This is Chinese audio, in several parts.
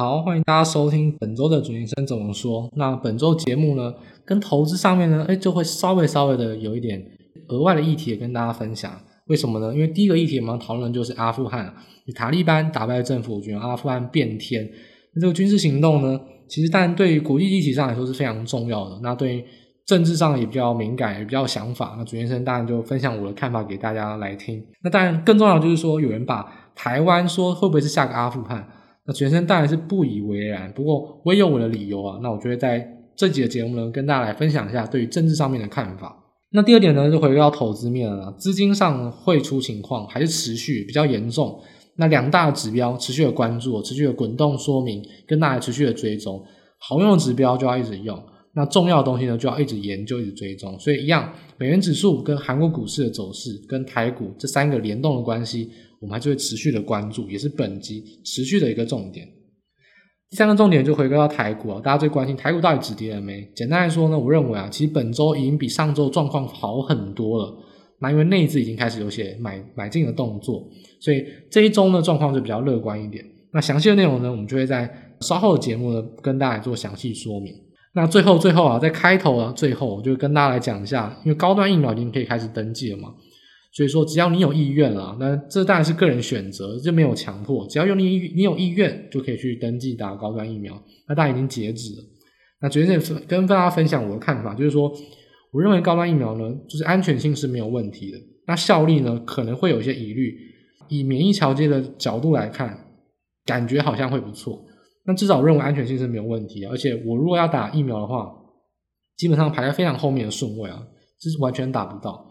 好，欢迎大家收听本周的主先生怎么说。那本周节目呢，跟投资上面呢，哎，就会稍微稍微的有一点额外的议题跟大家分享。为什么呢？因为第一个议题我们要讨论就是阿富汗，塔利班打败政府军，阿富汗变天。那这个军事行动呢，其实当然对于国际议题上来说是非常重要的。那对于政治上也比较敏感，也比较想法。那主先生当然就分享我的看法给大家来听。那当然更重要的就是说，有人把台湾说会不会是下个阿富汗？那准先生当然是不以为然。不过我也有我的理由啊。那我就会在这集的节目呢，跟大家来分享一下对于政治上面的看法。那第二点呢，就回到投资面了。资金上汇出情况还是持续比较严重。那两大指标持续的关注，持续的滚动说明，跟大家持续的追踪。好用的指标就要一直用。那重要的东西呢，就要一直研究，一直追踪。所以一样，美元指数跟韩国股市的走势，跟台股这三个联动的关系，我们还是会持续的关注，也是本集持续的一个重点。第三个重点就回归到台股啊，大家最关心台股到底止跌了没？简单来说呢，我认为啊，其实本周已经比上周状况好很多了。那因为内资已经开始有些买买进的动作，所以这一周呢状况就比较乐观一点。那详细的内容呢，我们就会在稍后的节目呢跟大家做详细说明。那最后最后啊，在开头啊，最后我就跟大家来讲一下，因为高端疫苗已经可以开始登记了嘛，所以说只要你有意愿了，那这当然是个人选择，就没有强迫，只要有你你有意愿就可以去登记打高端疫苗。那大家已经截止了，那昨天跟大家分享我的看法，就是说，我认为高端疫苗呢，就是安全性是没有问题的，那效力呢可能会有一些疑虑，以免疫桥接的角度来看，感觉好像会不错。但至少认为安全性是没有问题的，而且我如果要打疫苗的话，基本上排在非常后面的顺位啊，这是完全打不到。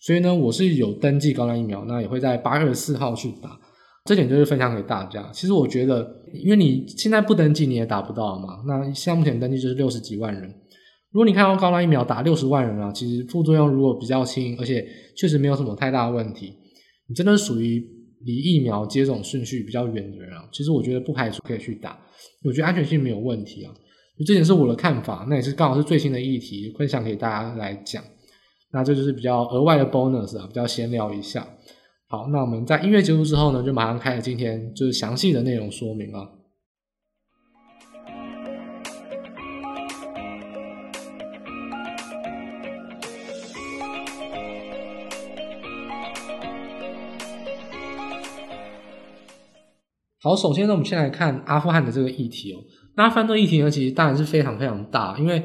所以呢，我是有登记高端疫苗，那也会在八月四号去打。这点就是分享给大家。其实我觉得，因为你现在不登记你也打不到嘛。那现在目前登记就是六十几万人。如果你看到高端疫苗打六十万人啊，其实副作用如果比较轻，而且确实没有什么太大的问题，你真的属于。离疫苗接种顺序比较远的人啊，其实我觉得不排除可以去打，我觉得安全性没有问题啊。这点是我的看法，那也是刚好是最新的议题，分享给大家来讲。那这就是比较额外的 bonus 啊，比较闲聊一下。好，那我们在音乐结束之后呢，就马上开始今天就是详细的内容说明了。好，首先呢，我们先来看阿富汗的这个议题哦。那阿富汗这个议题呢，其实当然是非常非常大，因为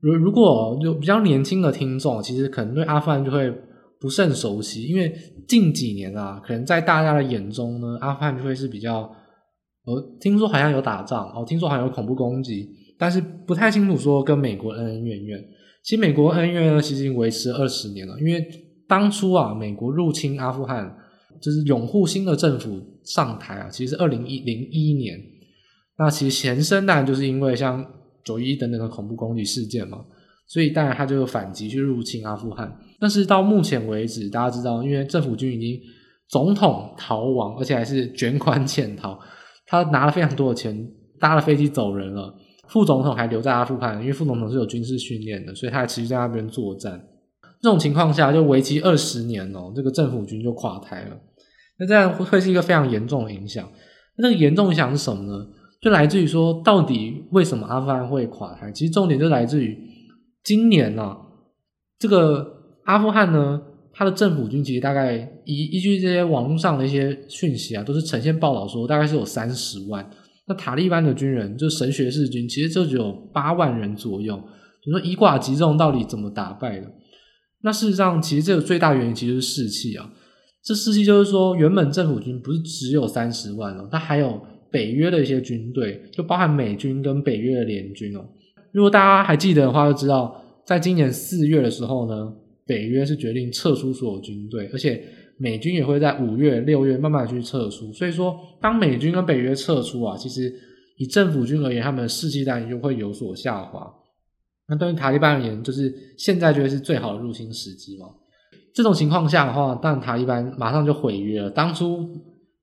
如如果就比较年轻的听众，其实可能对阿富汗就会不甚熟悉，因为近几年啊，可能在大家的眼中呢，阿富汗就会是比较，呃，听说好像有打仗哦，听说好像有恐怖攻击，但是不太清楚说跟美国恩恩怨怨。其实美国恩怨呢，其实已经维持二十年了，因为当初啊，美国入侵阿富汗。就是拥护新的政府上台啊，其实是二零一零一年。那其实前身当然就是因为像九一等等的恐怖攻击事件嘛，所以当然他就反击去入侵阿富汗。但是到目前为止，大家知道，因为政府军已经总统逃亡，而且还是卷款潜逃，他拿了非常多的钱，搭了飞机走人了。副总统还留在阿富汗，因为副总统是有军事训练的，所以他还持续在那边作战。这种情况下，就为期二十年哦，这个政府军就垮台了。那这样会是一个非常严重的影响。那这个严重影响是什么呢？就来自于说，到底为什么阿富汗会垮台？其实重点就来自于今年呢、啊，这个阿富汗呢，它的政府军其实大概依依据这些网络上的一些讯息啊，都是呈现报道说，大概是有三十万。那塔利班的军人，就神学士军，其实就只有八万人左右。就说以寡击众，到底怎么打败的？那事实上，其实这个最大原因其实是士气啊。这士气就是说，原本政府军不是只有三十万哦，它还有北约的一些军队，就包含美军跟北约的联军哦。如果大家还记得的话，就知道在今年四月的时候呢，北约是决定撤出所有军队，而且美军也会在五月、六月慢慢去撤出。所以说，当美军跟北约撤出啊，其实以政府军而言，他们的士气当然就会有所下滑。那对于塔利班而言，就是现在就是最好的入侵时机嘛。这种情况下的话，但塔利班马上就毁约了。当初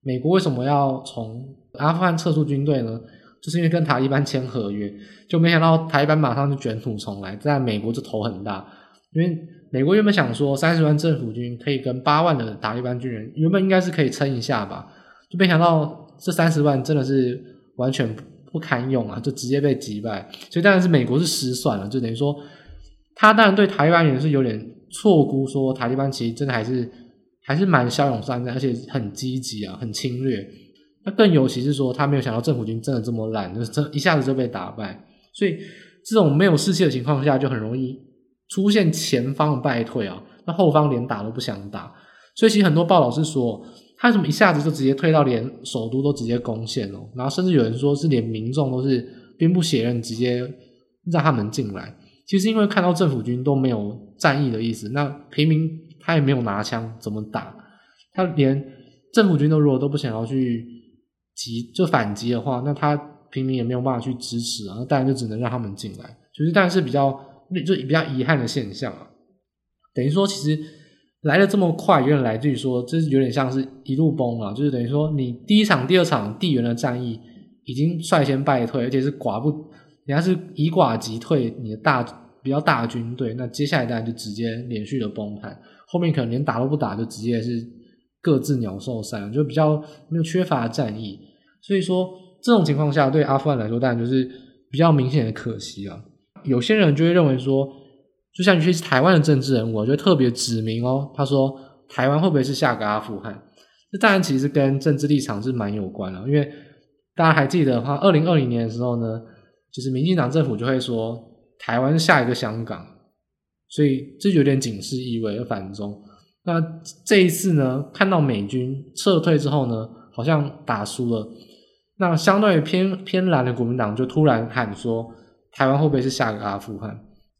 美国为什么要从阿富汗撤出军队呢？就是因为跟塔利班签合约，就没想到塔利班马上就卷土重来，在美国就头很大。因为美国原本想说三十万政府军可以跟八万的塔利班军人，原本应该是可以撑一下吧，就没想到这三十万真的是完全不堪用啊，就直接被击败。所以当然是美国是失算了，就等于说他当然对塔利班也是有点错估，说塔利班其实真的还是还是蛮骁勇善战，而且很积极啊，很侵略。那更尤其是说他没有想到政府军真的这么烂，就这一下子就被打败。所以这种没有士气的情况下，就很容易出现前方败退啊，那后方连打都不想打。所以其实很多报道是说。他怎么一下子就直接退到连首都都直接攻陷了？然后甚至有人说是连民众都是兵不血刃，直接让他们进来。其实因为看到政府军都没有战役的意思，那平民他也没有拿枪，怎么打？他连政府军都如果都不想要去击就反击的话，那他平民也没有办法去支持啊。那当然就只能让他们进来，就是但是比较就比较遗憾的现象啊。等于说其实。来的这么快，有点来自于说，这是有点像是一路崩啊，就是等于说，你第一场、第二场地缘的战役已经率先败退，而且是寡不，人家是以寡击退你的大比较大的军队，那接下来当然就直接连续的崩盘，后面可能连打都不打，就直接是各自鸟兽散，就比较没有缺乏战役，所以说这种情况下，对阿富汗来说，当然就是比较明显的可惜啊。有些人就会认为说。就像你去台湾的政治人物，我觉得特别指明哦。他说，台湾会不会是下个阿富汗？这当然其实跟政治立场是蛮有关的。因为大家还记得的话，二零二零年的时候呢，就是民进党政府就会说台湾下一个香港，所以这有点警示意味，而反中。那这一次呢，看到美军撤退之后呢，好像打输了，那相对于偏偏蓝的国民党就突然喊说，台湾会不会是下个阿富汗？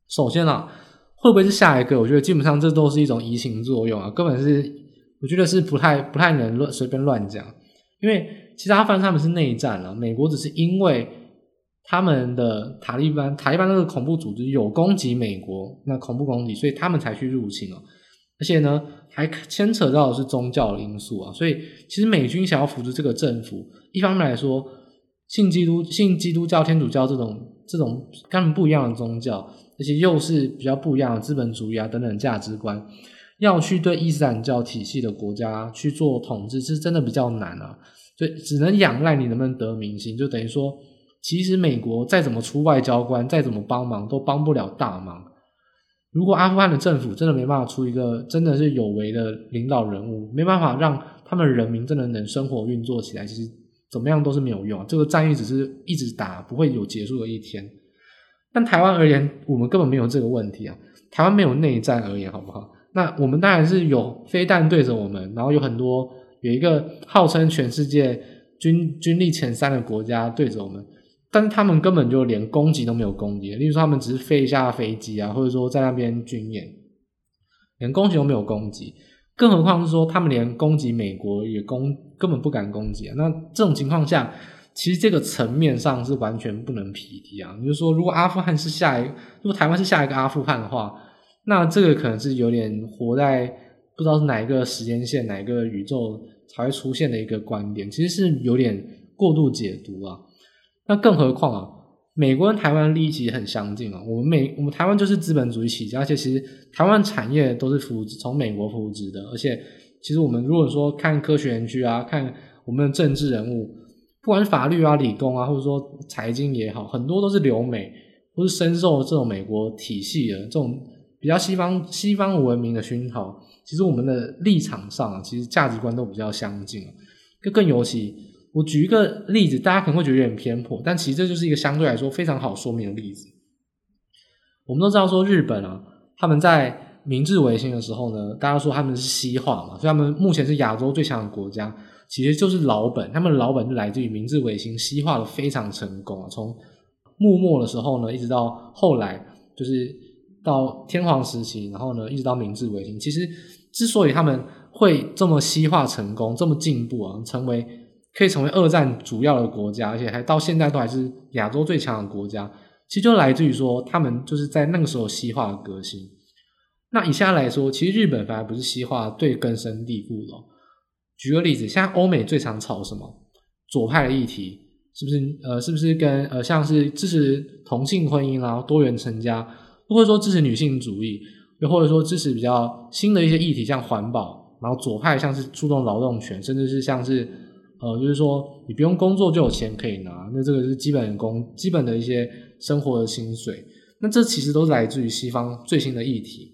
首先啊。会不会是下一个？我觉得基本上这都是一种移情作用啊，根本是我觉得是不太不太能乱随便乱讲，因为其实阿富汗他们是内战了，美国只是因为他们的塔利班塔利班那个恐怖组织有攻击美国，那恐怖攻击，所以他们才去入侵哦，而且呢还牵扯到的是宗教的因素啊，所以其实美军想要扶持这个政府，一方面来说信基督信基督教天主教这种这种根本不一样的宗教。而且又是比较不一样的资本主义啊等等价值观，要去对伊斯兰教体系的国家去做统治，是真的比较难啊。所以只能仰赖你能不能得民心，就等于说，其实美国再怎么出外交官，再怎么帮忙，都帮不了大忙。如果阿富汗的政府真的没办法出一个真的是有为的领导人物，没办法让他们人民真的能生活运作起来，其实怎么样都是没有用。这个战役只是一直打，不会有结束的一天。但台湾而言，我们根本没有这个问题啊！台湾没有内战而言，好不好？那我们当然是有飞弹对着我们，然后有很多有一个号称全世界军军力前三的国家对着我们，但是他们根本就连攻击都没有攻击，例如说他们只是飞一下飞机啊，或者说在那边军演，连攻击都没有攻击，更何况是说他们连攻击美国也攻根本不敢攻击啊！那这种情况下。其实这个层面上是完全不能匹敌啊！就是说，如果阿富汗是下一，如果台湾是下一个阿富汗的话，那这个可能是有点活在不知道是哪一个时间线、哪一个宇宙才会出现的一个观点，其实是有点过度解读啊。那更何况啊，美国跟台湾利益其实很相近啊。我们美，我们台湾就是资本主义起家，而且其实台湾产业都是扶从美国扶植的，而且其实我们如果说看科学园区啊，看我们的政治人物。不管是法律啊、理工啊，或者说财经也好，很多都是留美，或是深受这种美国体系的这种比较西方西方文明的熏陶。其实我们的立场上啊，其实价值观都比较相近。更更尤其，我举一个例子，大家可能会觉得有点偏颇，但其实这就是一个相对来说非常好说明的例子。我们都知道说日本啊，他们在明治维新的时候呢，大家说他们是西化嘛，所以他们目前是亚洲最强的国家。其实就是老本，他们的老本就来自于明治维新，西化的非常成功啊。从幕末的时候呢，一直到后来，就是到天皇时期，然后呢，一直到明治维新。其实之所以他们会这么西化成功，这么进步啊，成为可以成为二战主要的国家，而且还到现在都还是亚洲最强的国家，其实就来自于说他们就是在那个时候西化的革新。那以下来说，其实日本反而不是西化最根深蒂固的。举个例子，现在欧美最常吵什么？左派的议题是不是？呃，是不是跟呃，像是支持同性婚姻啊、多元成家，或者说支持女性主义，又或者说支持比较新的一些议题，像环保，然后左派像是注重劳动权，甚至是像是呃，就是说你不用工作就有钱可以拿，那这个是基本工基本的一些生活的薪水。那这其实都是来自于西方最新的议题。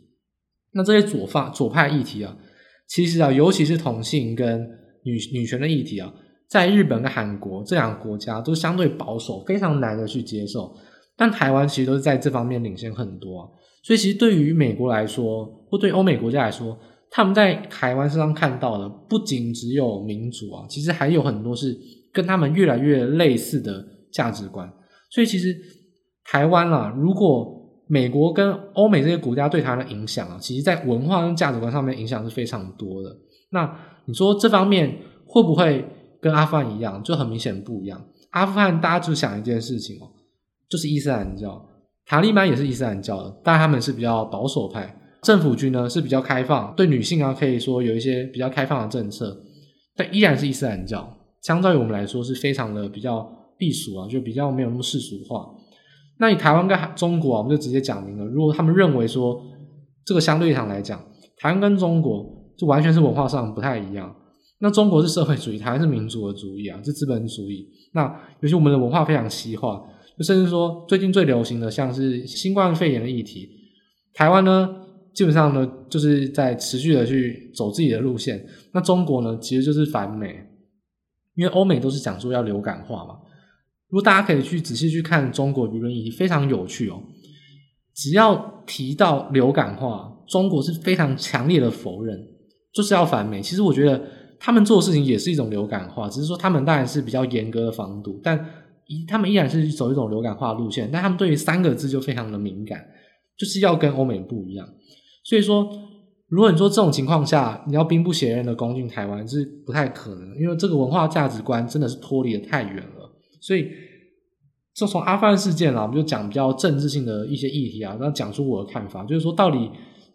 那这些左发左派议题啊，其实啊，尤其是同性跟女女权的议题啊，在日本跟韩国这两个国家都相对保守，非常难的去接受。但台湾其实都是在这方面领先很多啊。所以其实对于美国来说，或对欧美国家来说，他们在台湾身上看到的不仅只有民主啊，其实还有很多是跟他们越来越类似的价值观。所以其实台湾啊，如果美国跟欧美这些国家对它的影响啊，其实在文化跟价值观上面影响是非常多的。那你说这方面会不会跟阿富汗一样？就很明显不一样。阿富汗大家就想一件事情哦，就是伊斯兰教，塔利班也是伊斯兰教的，但他们是比较保守派。政府军呢是比较开放，对女性啊可以说有一些比较开放的政策，但依然是伊斯兰教。相对于我们来说是非常的比较避俗啊，就比较没有那么世俗化。那你台湾跟中国啊，我们就直接讲明了，如果他们认为说这个相对上来讲，台湾跟中国就完全是文化上不太一样。那中国是社会主义，台湾是民主的主义啊，是资本主义。那尤其我们的文化非常西化，就甚至说最近最流行的像是新冠肺炎的议题，台湾呢？基本上呢，就是在持续的去走自己的路线。那中国呢，其实就是反美，因为欧美都是讲说要流感化嘛。如果大家可以去仔细去看中国舆论议题，非常有趣哦。只要提到流感化，中国是非常强烈的否认，就是要反美。其实我觉得他们做的事情也是一种流感化，只是说他们当然是比较严格的防堵，但他们依然是走一种流感化路线。但他们对于三个字就非常的敏感，就是要跟欧美不一样。所以说，如果你说这种情况下，你要兵不血刃的攻进台湾是不太可能，因为这个文化价值观真的是脱离的太远了。所以，就从阿富汗事件啦，我们就讲比较政治性的一些议题啊，然后讲出我的看法，就是说到底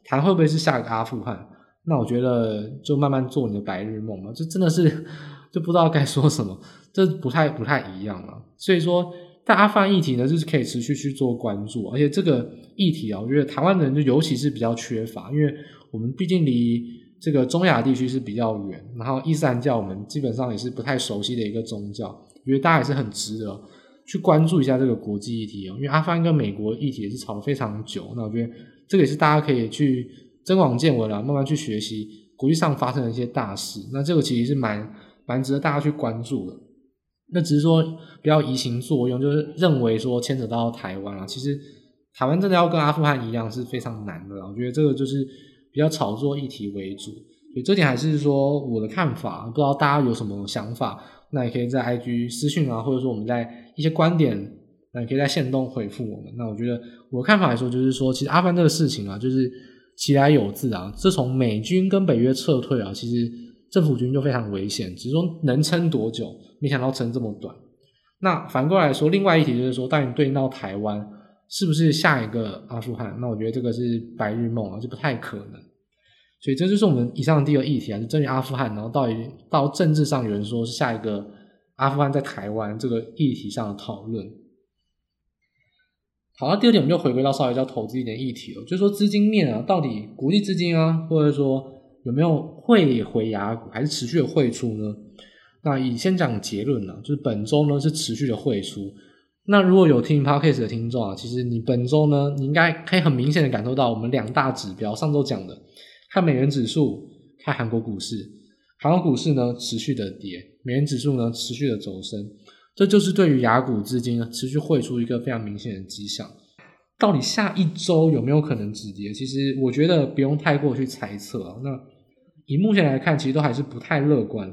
台会不会是下一个阿富汗？那我觉得就慢慢做你的白日梦嘛，这真的是就不知道该说什么，这不太不太一样了。所以说。但阿富汗议题呢，就是可以持续去做关注，而且这个议题啊，我觉得台湾人就尤其是比较缺乏，因为我们毕竟离这个中亚地区是比较远，然后伊斯兰教我们基本上也是不太熟悉的一个宗教，我觉得大家也是很值得去关注一下这个国际议题哦，因为阿富汗跟美国议题也是吵了非常久，那我觉得这个也是大家可以去增广见闻啊，慢慢去学习国际上发生的一些大事，那这个其实是蛮蛮值得大家去关注的。那只是说不要移情作用，就是认为说牵扯到台湾啊，其实台湾真的要跟阿富汗一样是非常难的。我觉得这个就是比较炒作议题为主，所以这点还是说我的看法，不知道大家有什么想法，那也可以在 IG 私讯啊，或者说我们在一些观点，那也可以在线动回复我们。那我觉得我的看法来说，就是说其实阿富汗这个事情啊，就是其来有自啊，自从美军跟北约撤退啊，其实。政府军就非常危险，只是说能撑多久，没想到撑这么短。那反过来说，另外一题就是说，当你对到台湾，是不是下一个阿富汗？那我觉得这个是白日梦啊，就不太可能。所以这就是我们以上的第二个议题啊，就针对阿富汗，然后到底到政治上有人说是下一个阿富汗在台湾这个议题上的讨论。好，那第二点我们就回归到稍微叫投资一点议题了，就是说资金面啊，到底国际资金啊，或者说。有没有会回亚股，还是持续的汇出呢？那以先讲结论呢，就是本周呢是持续的汇出。那如果有听 Podcast 的听众啊，其实你本周呢，你应该可以很明显的感受到我们两大指标，上周讲的，看美元指数，看韩国股市，韩国股市呢持续的跌，美元指数呢持续的走升，这就是对于亚股资金持续汇出一个非常明显的迹象。到底下一周有没有可能止跌？其实我觉得不用太过去猜测啊。那以目前来看，其实都还是不太乐观，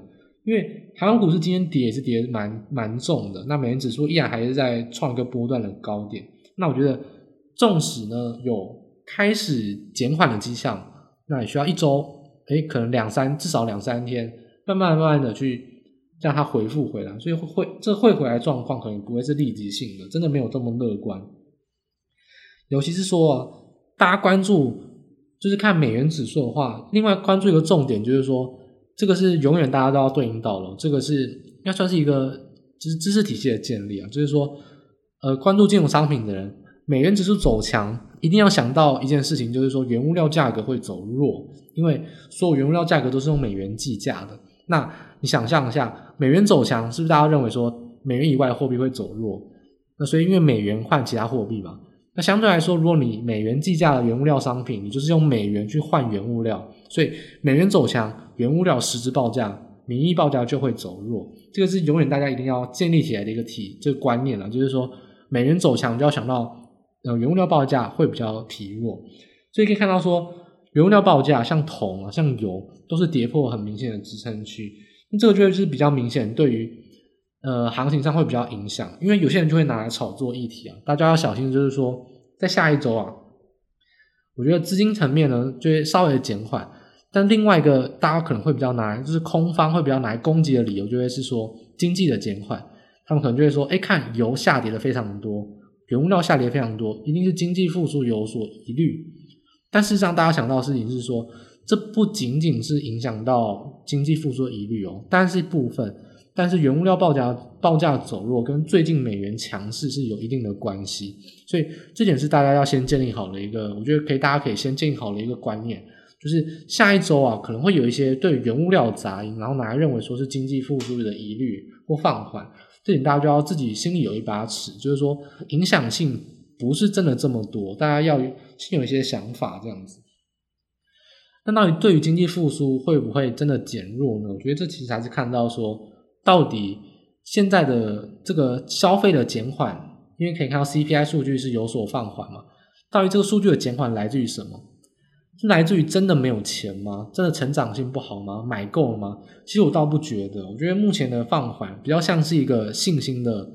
因为台湾股市今天跌也是跌蛮蛮重的，那美元指数依然还是在创一个波段的高点。那我觉得，纵使呢有开始减缓的迹象，那也需要一周，诶，可能两三至少两三天，慢慢慢慢的去让它回复回来。所以会这会回来状况可能不会是立即性的，真的没有这么乐观。尤其是说，大家关注。就是看美元指数的话，另外关注一个重点就是说，这个是永远大家都要对应到了，这个是要算是一个就是知识体系的建立啊。就是说，呃，关注金融商品的人，美元指数走强，一定要想到一件事情，就是说原物料价格会走弱，因为所有原物料价格都是用美元计价的。那你想象一下，美元走强，是不是大家认为说美元以外的货币会走弱？那所以因为美元换其他货币嘛，那相对来说，如果你美元计价的原物料商品，你就是用美元去换原物料，所以美元走强，原物料实质报价、名义报价就会走弱。这个是永远大家一定要建立起来的一个体这个观念了，就是说美元走强，就要想到呃原物料报价会比较疲弱。所以可以看到说，原物料报价像铜啊、像油都是跌破很明显的支撑区，那这个就是比较明显，对于呃行情上会比较影响，因为有些人就会拿来炒作议题啊，大家要小心，就是说在下一周啊，我觉得资金层面呢就会稍微减缓，但另外一个大家可能会比较拿来，就是空方会比较拿来攻击的理由，就会是说经济的减缓，他们可能就会说，哎，看油下跌的非常多，原物料下跌非常多，一定是经济复苏有所疑虑。但事实上，大家想到的事情是说，这不仅仅是影响到经济复苏的疑虑哦，但是部分，但是原物料报价报价走弱跟最近美元强势是有一定的关系，所以这点是大家要先建立好的一个，我觉得可以，大家可以先建立好的一个观念，就是下一周啊，可能会有一些对原物料杂音，然后拿来认为说是经济复苏的疑虑或放缓，这点大家就要自己心里有一把尺，就是说影响性。不是真的这么多，大家要先有一些想法这样子。那到底对于经济复苏会不会真的减弱呢？我觉得这其实还是看到说，到底现在的这个消费的减缓，因为可以看到 CPI 数据是有所放缓嘛。到底这个数据的减缓来自于什么？是来自于真的没有钱吗？真的成长性不好吗？买够了吗？其实我倒不觉得，我觉得目前的放缓比较像是一个信心的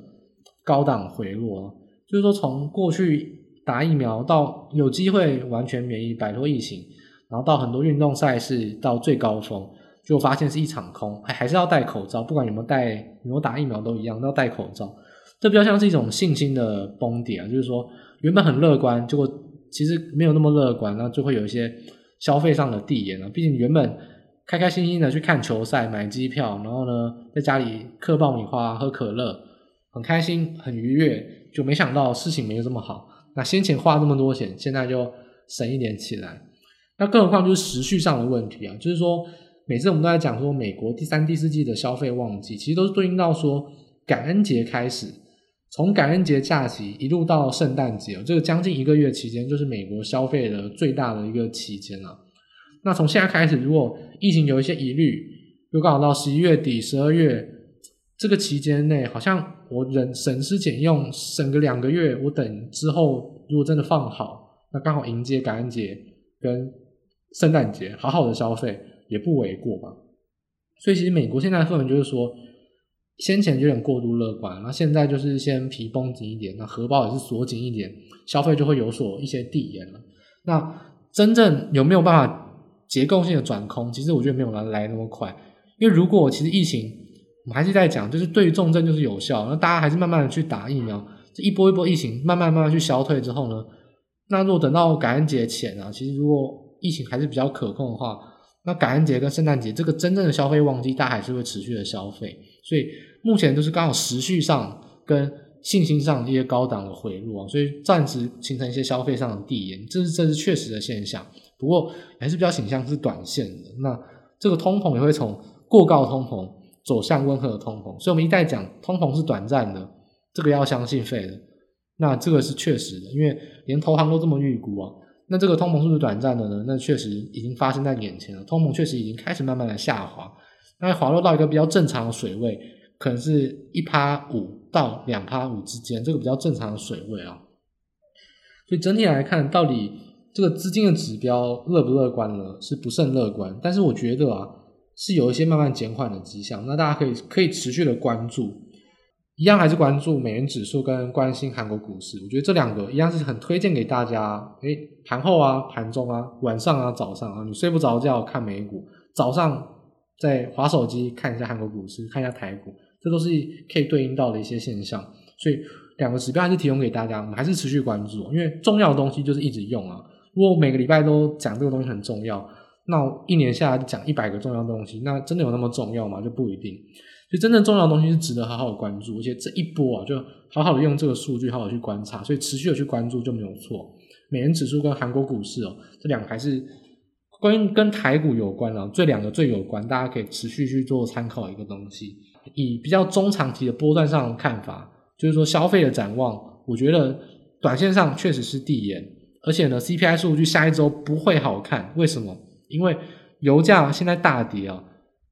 高档回落。就是说，从过去打疫苗到有机会完全免疫、摆脱疫情，然后到很多运动赛事到最高峰，就发现是一场空，还还是要戴口罩，不管有没有戴、有没有打疫苗都一样，都要戴口罩。这比较像是一种信心的崩跌啊，就是说原本很乐观，结果其实没有那么乐观，那就会有一些消费上的递延了。毕竟原本开开心心的去看球赛、买机票，然后呢在家里嗑爆米花、喝可乐，很开心、很愉悦。就没想到事情没有这么好，那先前花这么多钱，现在就省一点起来。那更何况就是时序上的问题啊，就是说每次我们都在讲说美国第三、第四季的消费旺季，其实都是对应到说感恩节开始，从感恩节假期一路到圣诞节，这个将近一个月期间，就是美国消费的最大的一个期间了。那从现在开始，如果疫情有一些疑虑，又刚好到十一月底、十二月。这个期间内，好像我忍省吃俭用，省个两个月，我等之后如果真的放好，那刚好迎接感恩节跟圣诞节，好好的消费也不为过吧。所以其实美国现在的氛围就是说，先前有点过度乐观，那现在就是先皮绷紧一点，那荷包也是锁紧一点，消费就会有所一些递延了。那真正有没有办法结构性的转空？其实我觉得没有来来那么快，因为如果其实疫情。我们还是在讲，就是对于重症就是有效，那大家还是慢慢的去打疫苗，这一波一波疫情慢慢慢慢去消退之后呢，那如果等到感恩节前啊，其实如果疫情还是比较可控的话，那感恩节跟圣诞节这个真正的消费旺季，大家还是会持续的消费，所以目前都是刚好时序上跟信心上一些高档的回落啊，所以暂时形成一些消费上的递延，这是这是确实的现象，不过还是比较倾向是短线的，那这个通膨也会从过高通膨。走向温和的通膨，所以我们一再讲通膨是短暂的，这个要相信费的。那这个是确实的，因为连投行都这么预估啊。那这个通膨是不是短暂的呢？那确实已经发生在眼前了，通膨确实已经开始慢慢的下滑，那滑落到一个比较正常的水位，可能是一趴五到两趴五之间，这个比较正常的水位啊。所以整体来看，到底这个资金的指标乐不乐观呢？是不甚乐观。但是我觉得啊。是有一些慢慢减缓的迹象，那大家可以可以持续的关注，一样还是关注美元指数跟关心韩国股市。我觉得这两个一样是很推荐给大家。诶，盘后啊、盘中啊、晚上啊、早上啊，你睡不着觉看美股，早上在滑手机看一下韩国股市，看一下台股，这都是可以对应到的一些现象。所以两个指标还是提供给大家，我们还是持续关注，因为重要的东西就是一直用啊。如果每个礼拜都讲这个东西很重要。那一年下来讲一百个重要东西，那真的有那么重要吗？就不一定。所以真正重要的东西是值得好好关注，而且这一波啊，就好好的用这个数据好好去观察，所以持续的去关注就没有错。美元指数跟韩国股市哦，这两个还是关于跟台股有关啊，这两个最有关，大家可以持续去做参考一个东西。以比较中长期的波段上的看法，就是说消费的展望，我觉得短线上确实是递延，而且呢，CPI 数据下一周不会好看。为什么？因为油价现在大跌啊，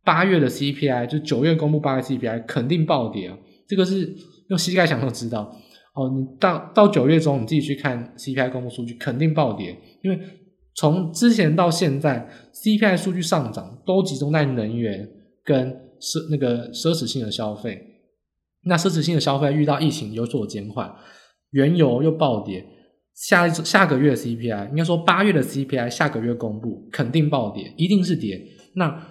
八月的 CPI 就九月公布八月 CPI 肯定暴跌啊，这个是用膝盖想都知道。哦，你到到九月中，你自己去看 CPI 公布数据，肯定暴跌，因为从之前到现在，CPI 数据上涨都集中在能源跟奢那个奢侈性的消费。那奢侈性的消费遇到疫情有所减缓，原油又暴跌，下下个月的 CPI 应该说八月的 CPI 下个月公布肯定暴跌，一定是跌。那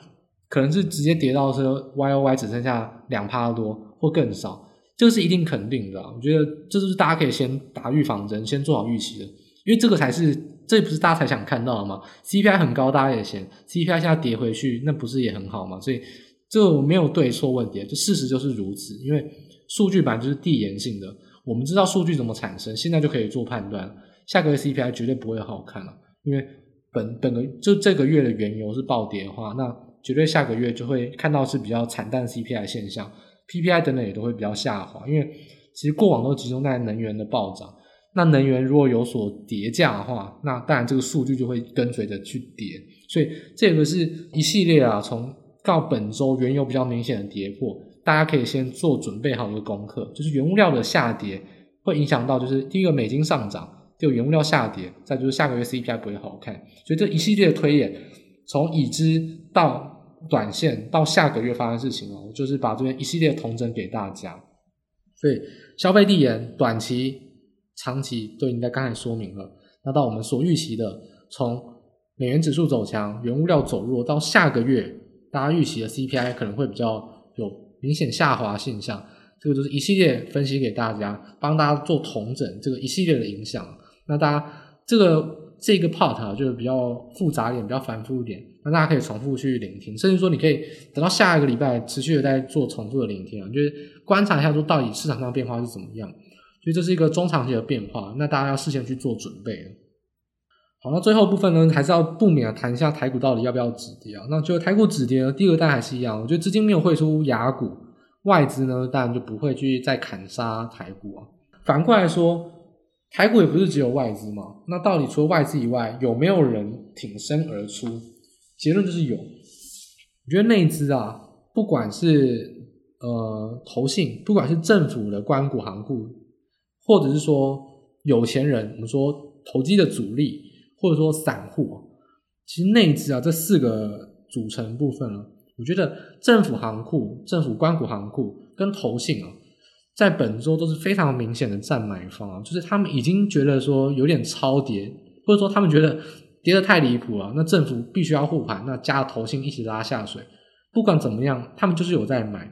可能是直接跌到说 YOY 只剩下两趴多或更少。这个是一定肯定的，我觉得这就是大家可以先打预防针，先做好预期的，因为这个才是，这不是大家才想看到的吗？CPI 很高，大家也嫌 CPI 现在跌回去，那不是也很好吗？所以这没有对错问题，就事实就是如此。因为数据本来就是递延性的，我们知道数据怎么产生，现在就可以做判断。下个月 CPI 绝对不会好看了，因为本本个就这个月的原油是暴跌的话，那绝对下个月就会看到是比较惨淡 CPI 现象。PPI 等等也都会比较下滑，因为其实过往都集中在能源的暴涨。那能源如果有所跌价的话，那当然这个数据就会跟随着去跌。所以这个是一系列啊，从到本周原油比较明显的跌破，大家可以先做准备好一个功课，就是原物料的下跌会影响到，就是第一个美金上涨，第二原物料下跌，再就是下个月 CPI 不会好看。所以这一系列的推演，从已知到短线到下个月发生事情哦，就是把这边一系列统整给大家。所以消费递延，短期、长期都应该刚才说明了。那到我们所预期的，从美元指数走强、原物料走弱，到下个月大家预期的 CPI 可能会比较有明显下滑现象。这个就是一系列分析给大家，帮大家做同整这个一系列的影响。那大家这个。这个 part，就是比较复杂一点，比较繁复一点，那大家可以重复去聆听，甚至说你可以等到下一个礼拜持续的在做重复的聆听啊，就是观察一下说到底市场上变化是怎么样，所以这是一个中长期的变化，那大家要事先去做准备。好，那最后部分呢，还是要不免谈一下台股到底要不要止跌啊？那就台股止跌呢，第二单还是一样，我觉得资金没有汇出雅股，外资呢当然就不会去再砍杀台股啊。反过来说。台股也不是只有外资嘛，那到底除了外资以外，有没有人挺身而出？结论就是有。我觉得内资啊，不管是呃投信，不管是政府的官股行库，或者是说有钱人，我们说投机的主力，或者说散户，其实内资啊这四个组成部分啊，我觉得政府行库、政府官股行库跟投信啊。在本周都是非常明显的占买方啊，就是他们已经觉得说有点超跌，或者说他们觉得跌得太离谱了，那政府必须要护盘，那加了投信一起拉下水。不管怎么样，他们就是有在买。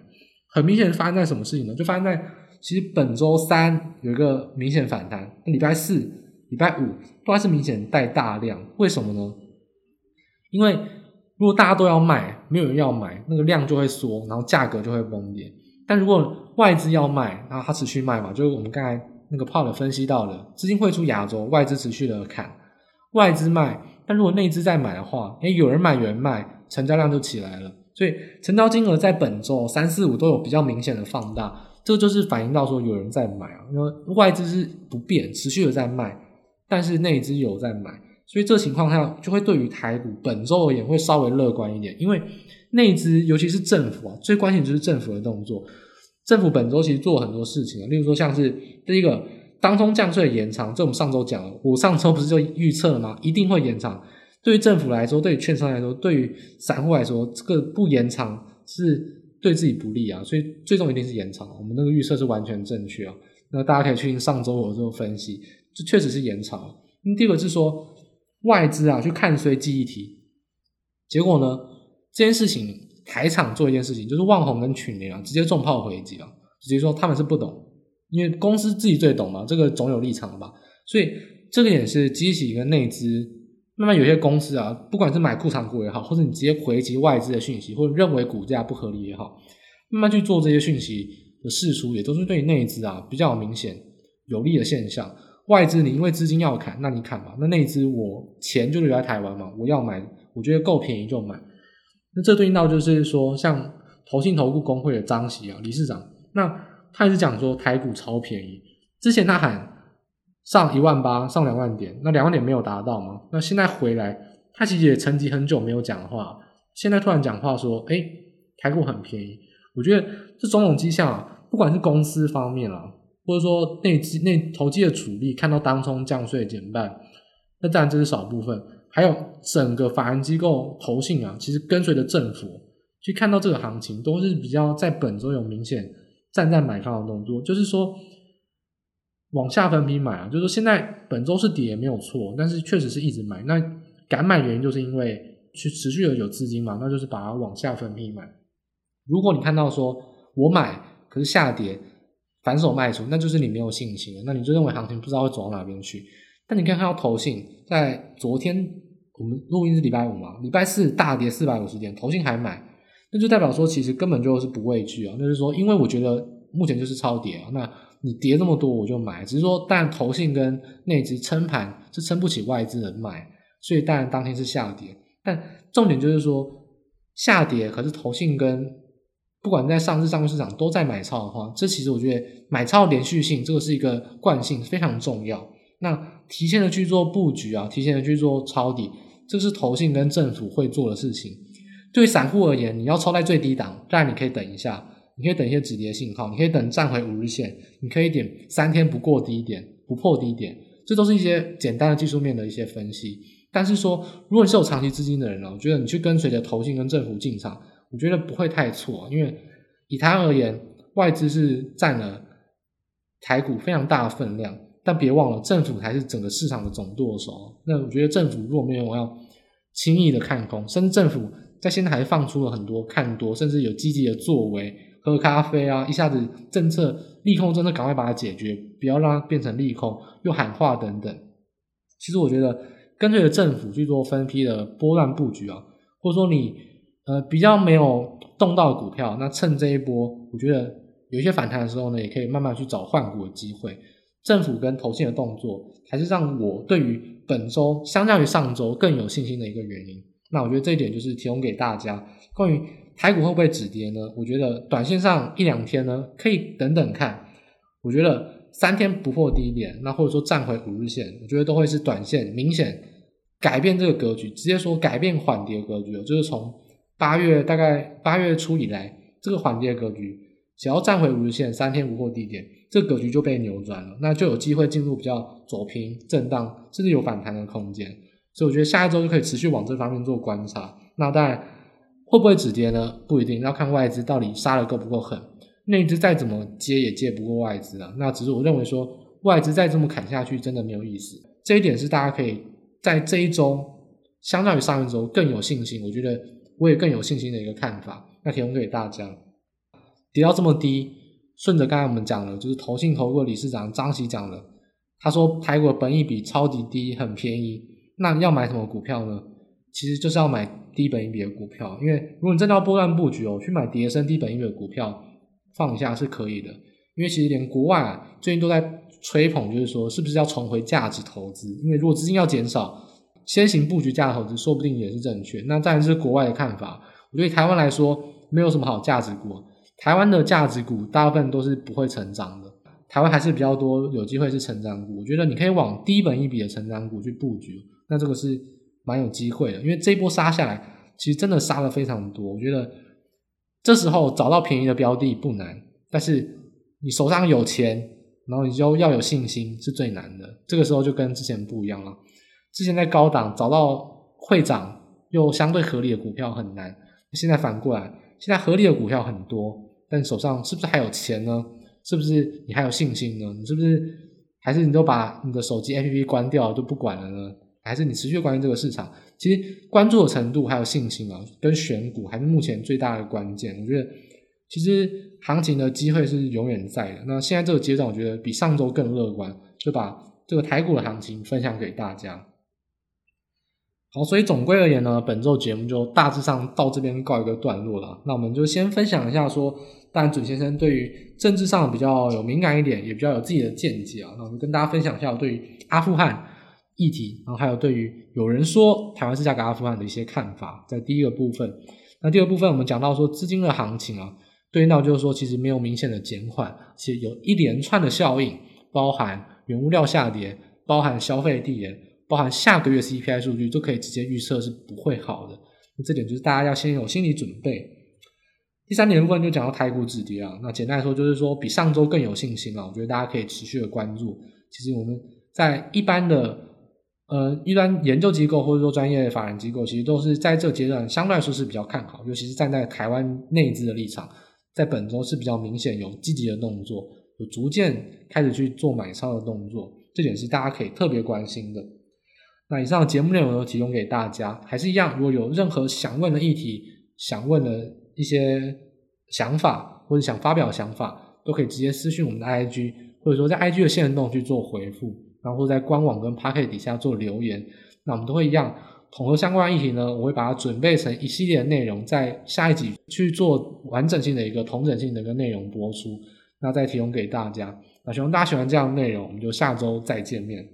很明显发生在什么事情呢？就发生在其实本周三有一个明显反弹，那礼拜四、礼拜五都还是明显带大量。为什么呢？因为如果大家都要卖，没有人要买，那个量就会缩，然后价格就会崩跌。但如果外资要卖，然后它持续卖嘛，就是我们刚才那个 part 分析到的，资金汇出亚洲，外资持续的砍，外资卖，但如果内资在买的话，诶，有人买有人卖，成交量就起来了，所以成交金额在本周三四五都有比较明显的放大，这个就是反映到说有人在买啊，因为外资是不变，持续的在卖，但是内资有在买，所以这情况下就会对于台股本周而言会稍微乐观一点，因为。内资，尤其是政府啊，最关键就是政府的动作。政府本周其实做了很多事情啊，例如说像是第一个，当冲降税延长，这我们上周讲了，我上周不是就预测了吗？一定会延长。对于政府来说，对于券商来说，对于散户来说，这个不延长是对自己不利啊，所以最终一定是延长。我们那个预测是完全正确啊。那大家可以去听上周我做分析，这确实是延长。第二个是说外资啊去看衰记忆体，结果呢？这件事情，台厂做一件事情，就是旺红跟群联啊，直接重炮回击啊，直接说他们是不懂，因为公司自己最懂嘛，这个总有立场的吧。所以这个也是激起一个内资，慢慢有些公司啊，不管是买库藏股也好，或者你直接回击外资的讯息，或者认为股价不合理也好，慢慢去做这些讯息的释出，也都是对内资啊比较明显有利的现象。外资你因为资金要砍，那你砍嘛，那内资我钱就留在台湾嘛，我要买。我觉得够便宜就买。那这对应到就是说，像投信投顾公会的张喜啊理事长，那他也是讲说台股超便宜。之前他喊上一万八，上两万点，那两万点没有达到吗？那现在回来，他其实也沉寂很久没有讲话，现在突然讲话说，哎，台股很便宜。我觉得这种种迹象啊，不管是公司方面啊，或者说内资内投机的主力看到当冲降税减半，那当然这是少部分。还有整个法人机构投信啊，其实跟随着政府去看到这个行情，都是比较在本周有明显站在买方的动作，就是说往下分批买啊，就是说现在本周是跌没有错，但是确实是一直买。那敢买原因就是因为去持续的有资金嘛，那就是把它往下分批买。如果你看到说我买可是下跌反手卖出，那就是你没有信心了，那你就认为行情不知道会走到哪边去。但你可以看到投信在昨天。我们录音是礼拜五嘛，礼拜四大跌四百五十点，投信还买，那就代表说其实根本就是不畏惧啊。那就是说，因为我觉得目前就是超跌啊，那你跌这么多我就买，只是说，但投信跟内资撑盘是撑不起外资的买，所以当然当天是下跌。但重点就是说，下跌可是投信跟不管在上市、上柜市场都在买超的话，这其实我觉得买超连续性这个是一个惯性，非常重要。那提前的去做布局啊，提前的去做抄底，这是投信跟政府会做的事情。对散户而言，你要抄在最低档，当然你可以等一下，你可以等一些止跌信号，你可以等站回五日线，你可以点三天不过低点，不破低点，这都是一些简单的技术面的一些分析。但是说，如果你是有长期资金的人呢，我觉得你去跟随着投信跟政府进场，我觉得不会太错，因为以台湾而言，外资是占了台股非常大的分量。但别忘了，政府才是整个市场的总舵手。那我觉得政府如果没有要轻易的看空，甚至政府在现在还放出了很多看多，甚至有积极的作为，喝咖啡啊，一下子政策利空真的赶快把它解决，不要让它变成利空，又喊话等等。其实我觉得跟随着政府去做分批的波段布局啊，或者说你呃比较没有动到的股票，那趁这一波，我觉得有一些反弹的时候呢，也可以慢慢去找换股的机会。政府跟投信的动作，才是让我对于本周相较于上周更有信心的一个原因。那我觉得这一点就是提供给大家。关于台股会不会止跌呢？我觉得短线上一两天呢，可以等等看。我觉得三天不破低点，那或者说站回五日线，我觉得都会是短线明显改变这个格局，直接说改变缓跌格局。就是从八月大概八月初以来，这个缓跌格局，只要站回五日线，三天无破低点。这格局就被扭转了，那就有机会进入比较走平、震荡，甚至有反弹的空间。所以我觉得下一周就可以持续往这方面做观察。那当然会不会止跌呢？不一定，要看外资到底杀的够不够狠。内资再怎么接也接不过外资啊。那只是我认为说，外资再这么砍下去，真的没有意思。这一点是大家可以在这一周相较于上一周更有信心。我觉得我也更有信心的一个看法。那提供给大家，跌到这么低。顺着刚才我们讲了，就是投信投顾理事长张喜讲的，他说台股本益比超级低，很便宜。那要买什么股票呢？其实就是要买低本益比的股票，因为如果你真的要波段布局哦，去买跌升低本益比的股票放下是可以的。因为其实连国外啊最近都在吹捧，就是说是不是要重回价值投资？因为如果资金要减少，先行布局价值投资说不定也是正确。那当然是国外的看法。我觉得台湾来说没有什么好价值股。台湾的价值股大部分都是不会成长的，台湾还是比较多有机会是成长股。我觉得你可以往低本一笔的成长股去布局，那这个是蛮有机会的。因为这一波杀下来，其实真的杀了非常多。我觉得这时候找到便宜的标的不难，但是你手上有钱，然后你就要有信心是最难的。这个时候就跟之前不一样了。之前在高档找到会涨又相对合理的股票很难，现在反过来，现在合理的股票很多。但手上是不是还有钱呢？是不是你还有信心呢？你是不是还是你都把你的手机 APP 关掉都不管了呢？还是你持续关注这个市场？其实关注的程度还有信心啊，跟选股还是目前最大的关键。我觉得其实行情的机会是永远在的。那现在这个阶段，我觉得比上周更乐观，就把这个台股的行情分享给大家。好，所以总归而言呢，本周节目就大致上到这边告一个段落了。那我们就先分享一下说。当然，准先生对于政治上比较有敏感一点，也比较有自己的见解啊。那我们跟大家分享一下我对于阿富汗、议题，然后还有对于有人说台湾是价格阿富汗的一些看法，在第一个部分。那第二部分我们讲到说资金的行情啊，对应到就是说其实没有明显的减缓，其实有一连串的效应，包含原物料下跌，包含消费递延，包含下个月 CPI 数据，都可以直接预测是不会好的。那这点就是大家要先有心理准备。第三点的部分就讲到台股止跌啊，那简单来说就是说比上周更有信心啊，我觉得大家可以持续的关注。其实我们在一般的呃一般研究机构或者说专业法人机构，其实都是在这个阶段相对来说是比较看好，尤其是站在台湾内资的立场，在本周是比较明显有积极的动作，有逐渐开始去做买超的动作，这点是大家可以特别关心的。那以上的节目内容都提供给大家，还是一样，如果有任何想问的议题，想问的一些想法或者想发表的想法，都可以直接私信我们的 IG，或者说在 IG 的线动去做回复，然后在官网跟 Pocket 底下做留言，那我们都会一样统合相关议题呢，我会把它准备成一系列的内容，在下一集去做完整性的一个同整性的一个内容播出，那再提供给大家。那希望大家喜欢这样的内容，我们就下周再见面。